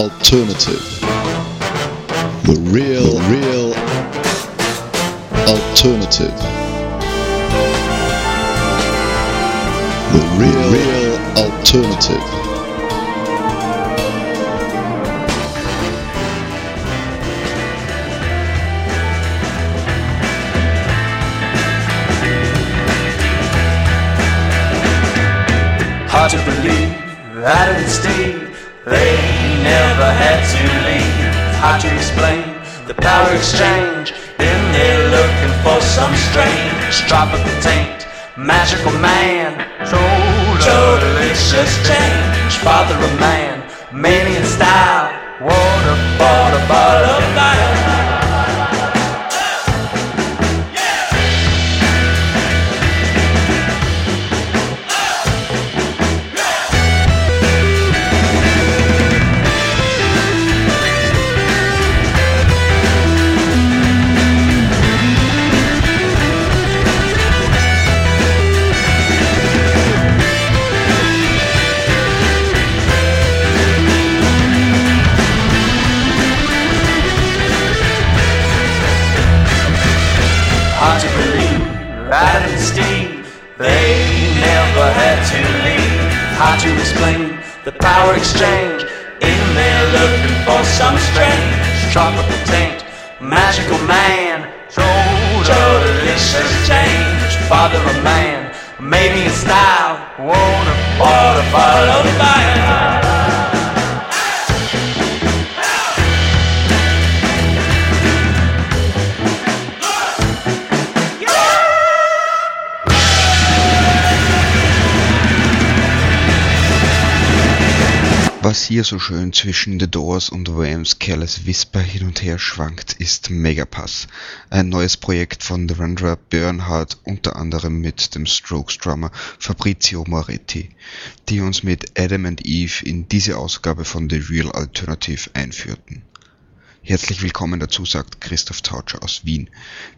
alternative. The real, real alternative. The real, real alternative. Hard to believe and Steve, they never had to leave. Hard to explain the power exchange. Then they're looking for some strange tropical taint. Magical man, so delicious change. Father of man, many in style. Water, water, bottle of. Hard to believe. Adam and Steve, they never had to leave. Hard to explain the power exchange. In there looking for some strange tropical taint. Magical man, delicious change. Father of man, maybe in style. Water, water, follow fire. Was hier so schön zwischen The Doors und Wham's Careless Whisper hin und her schwankt, ist Megapass, ein neues Projekt von The Renderer Bernhard, unter anderem mit dem Strokes Drummer Fabrizio Moretti, die uns mit Adam and Eve in diese Ausgabe von The Real Alternative einführten. Herzlich willkommen dazu, sagt Christoph Tautscher aus Wien.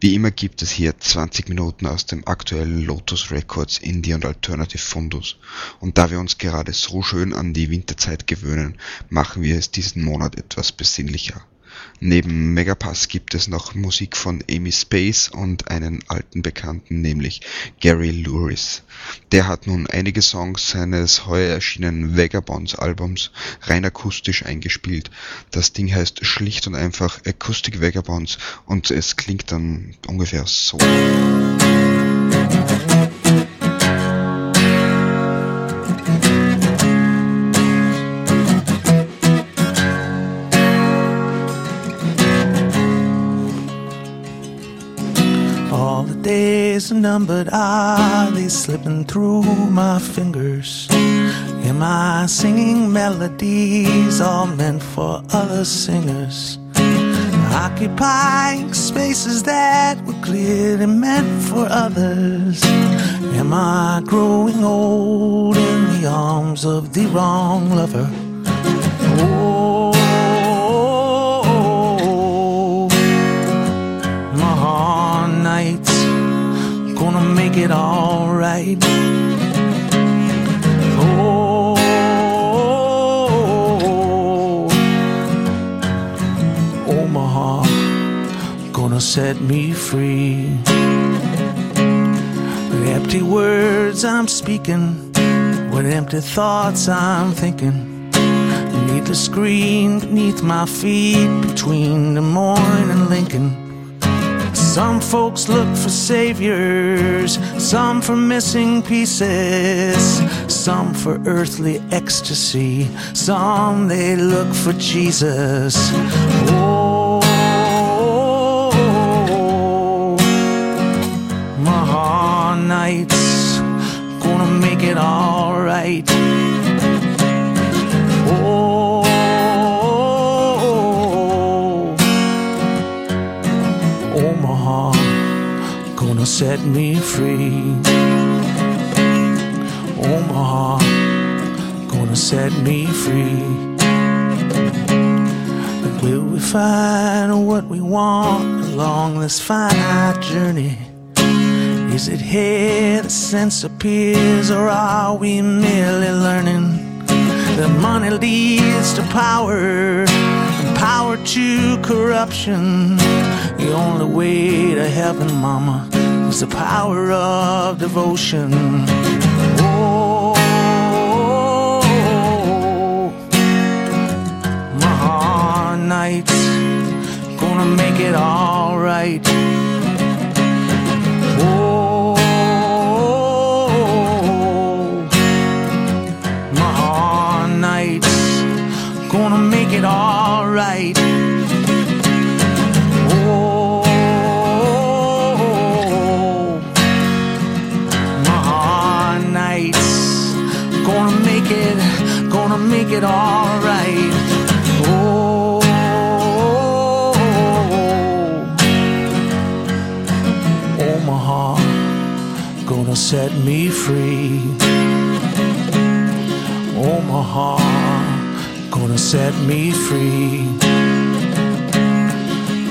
Wie immer gibt es hier 20 Minuten aus dem aktuellen Lotus Records Indie und Alternative Fundus. Und da wir uns gerade so schön an die Winterzeit gewöhnen, machen wir es diesen Monat etwas besinnlicher. Neben Megapass gibt es noch Musik von Amy Space und einen alten Bekannten, nämlich Gary Lewis. Der hat nun einige Songs seines heuer erschienenen Vagabonds Albums rein akustisch eingespielt. Das Ding heißt schlicht und einfach Acoustic Vagabonds und es klingt dann ungefähr so. All numbered, are they slipping through my fingers? Am I singing melodies all meant for other singers? Occupying spaces that were clearly meant for others. Am I growing old in the arms of the wrong lover? Set me free. With empty words I'm speaking, with empty thoughts I'm thinking. the screen beneath my feet between Des Moines and Lincoln. Some folks look for saviors, some for missing pieces, some for earthly ecstasy, some they look for Jesus. Oh, gonna make it alright. Oh, Omaha, gonna set me free. Omaha, gonna set me free. Will we find what we want along this finite journey? Is it here the sense appears, or are we merely learning that money? leads to power, and power to corruption. The only way to heaven, mama, is the power of devotion. Oh, my nights gonna make it alright. Oh,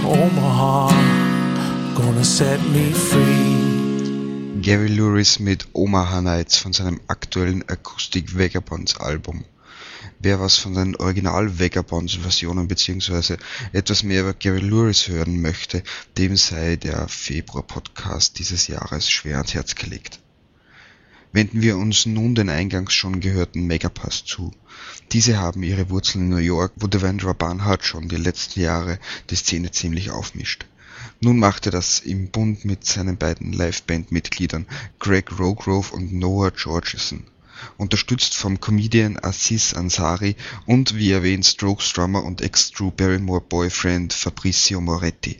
Omaha, gonna set me free. Gary Lewis mit Omaha Nights von seinem aktuellen Acoustic Vagabonds Album. Wer was von den Original Vagabonds Versionen bzw. etwas mehr über Gary Lewis hören möchte, dem sei der Februar Podcast dieses Jahres schwer ans Herz gelegt. Wenden wir uns nun den eingangs schon gehörten Megapass zu. Diese haben ihre Wurzeln in New York, wo Devendra Banhart schon die letzten Jahre die Szene ziemlich aufmischt. Nun macht er das im Bund mit seinen beiden Liveband-Mitgliedern Greg Rogrove und Noah Georgeson. Unterstützt vom Comedian Aziz Ansari und wie erwähnt Strokes Drummer und Ex-Drew Barrymore Boyfriend Fabrizio Moretti.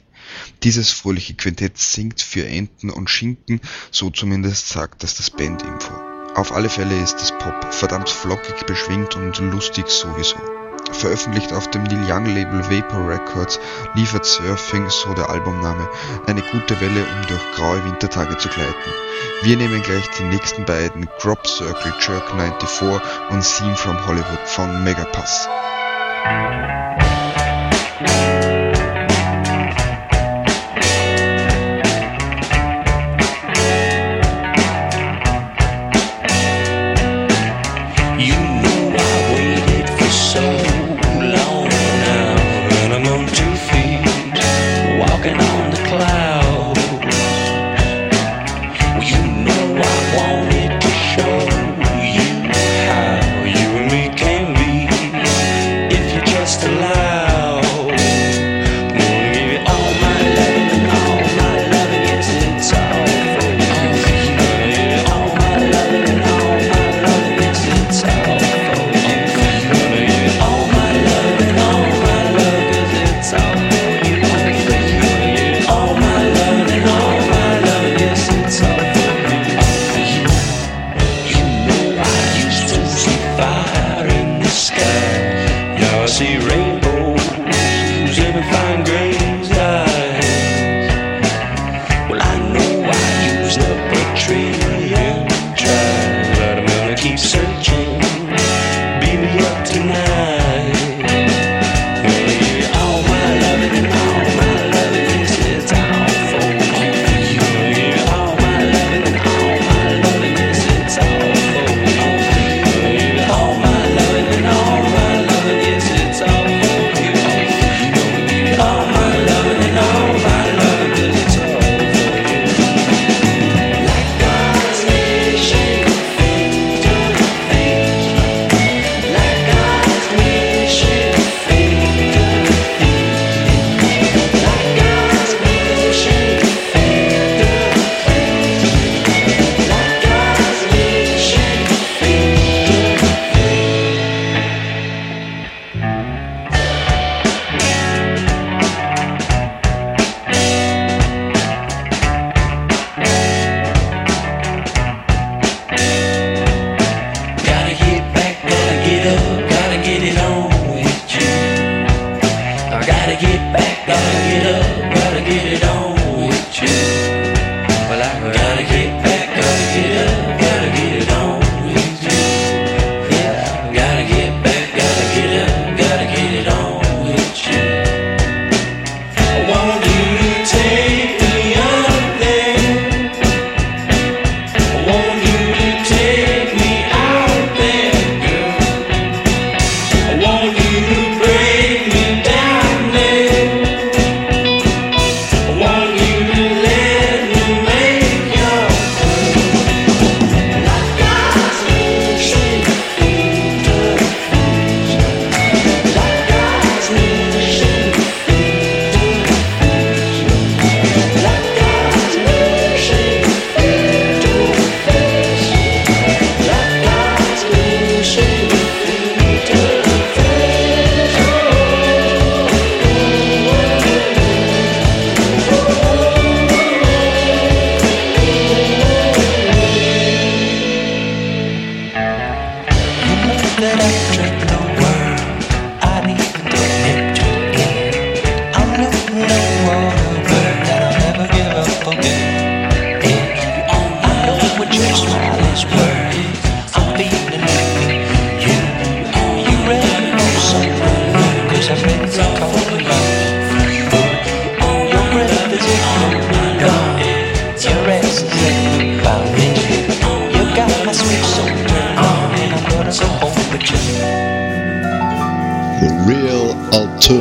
Dieses fröhliche Quintett singt für Enten und Schinken, so zumindest sagt das das Bandinfo. Auf alle Fälle ist es Pop, verdammt flockig beschwingt und lustig sowieso. Veröffentlicht auf dem Neil Young Label Vapor Records liefert Surfing, so der Albumname, eine gute Welle, um durch graue Wintertage zu gleiten. Wir nehmen gleich die nächsten beiden Crop Circle Jerk 94 und Scene from Hollywood von Megapass.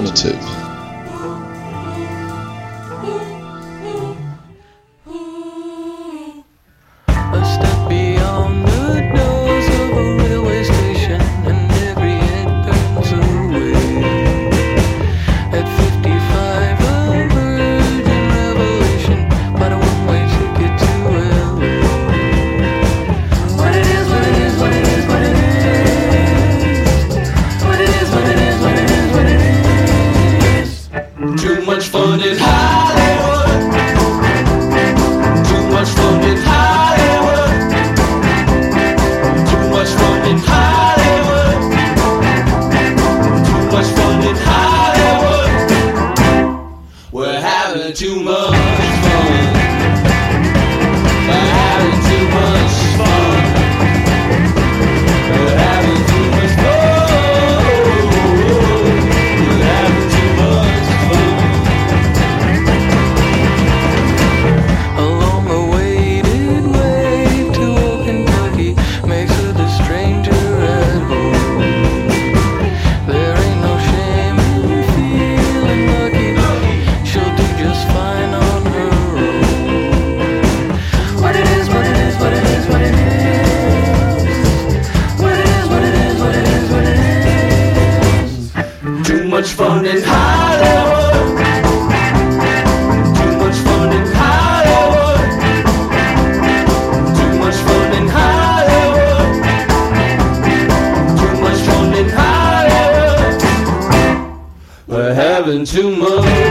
Alternative. Too much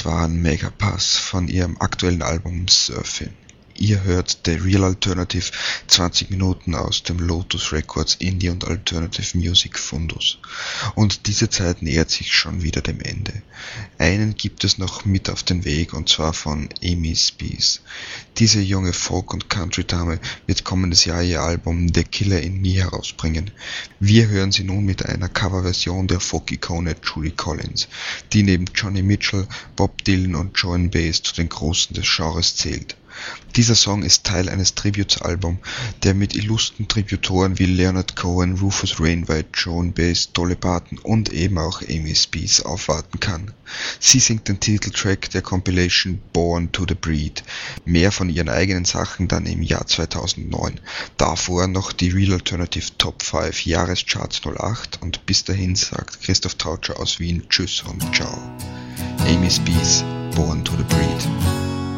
Hollywood, das war ein Megapass von ihrem aktuellen Album Surfing. Ihr hört The Real Alternative 20 Minuten aus dem Lotus Records Indie und Alternative Music Fundus. Und diese Zeit nähert sich schon wieder dem Ende. Einen gibt es noch mit auf den Weg und zwar von Amy Spees. Diese junge Folk- und Country-Dame wird kommendes Jahr ihr Album The Killer in Me herausbringen. Wir hören sie nun mit einer Coverversion der Folk-Ikone Julie Collins, die neben Johnny Mitchell, Bob Dylan und Joan Baez zu den Großen des Genres zählt. Dieser Song ist Teil eines Tributes-Album, der mit illustren Tributoren wie Leonard Cohen, Rufus Wainwright, Joan Baez, Dolly Parton und eben auch Amy Spees aufwarten kann. Sie singt den Titeltrack der Compilation Born to the Breed. Mehr von ihren eigenen Sachen dann im Jahr 2009. Davor noch die Real Alternative Top 5 Jahrescharts 08 und bis dahin sagt Christoph Trautscher aus Wien Tschüss und Ciao. Amy Spees, Born to the Breed.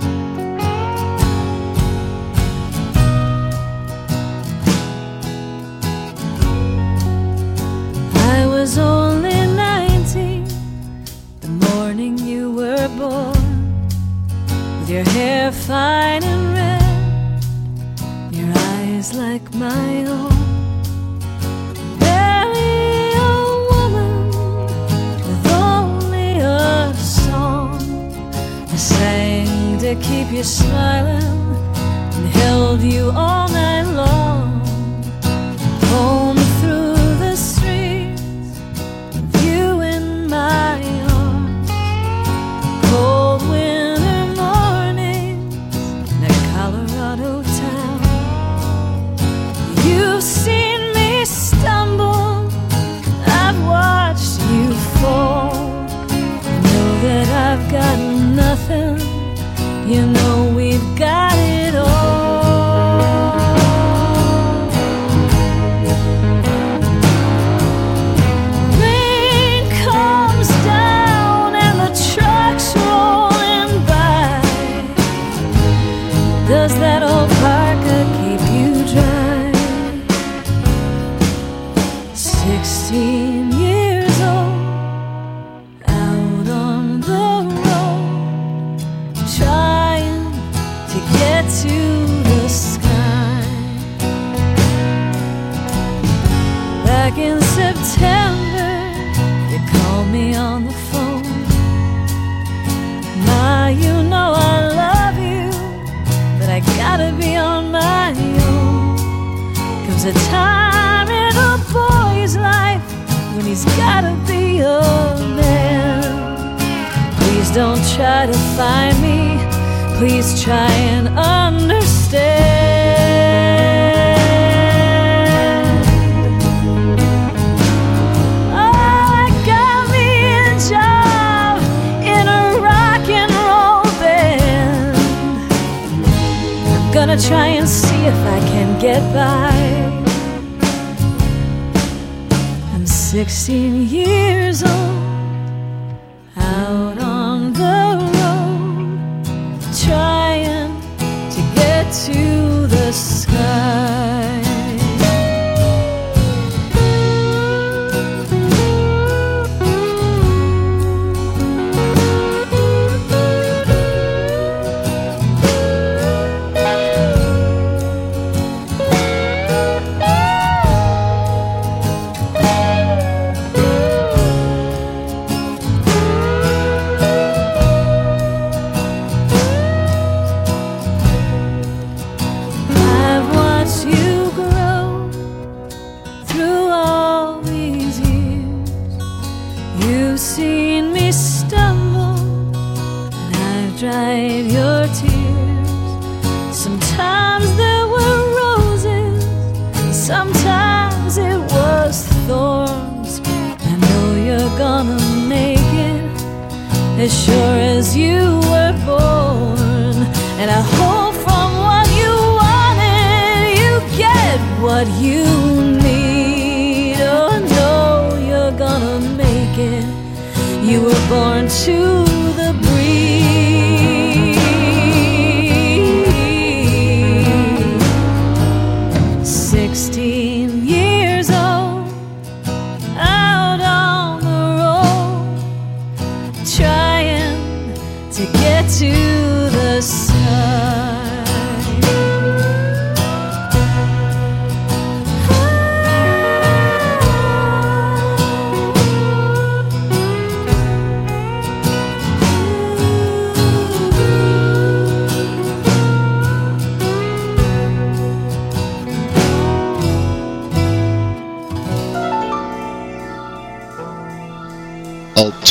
Try and see if I can get by. I'm 16 years old, as sure as you were born. And I hope from what you wanted, you get what you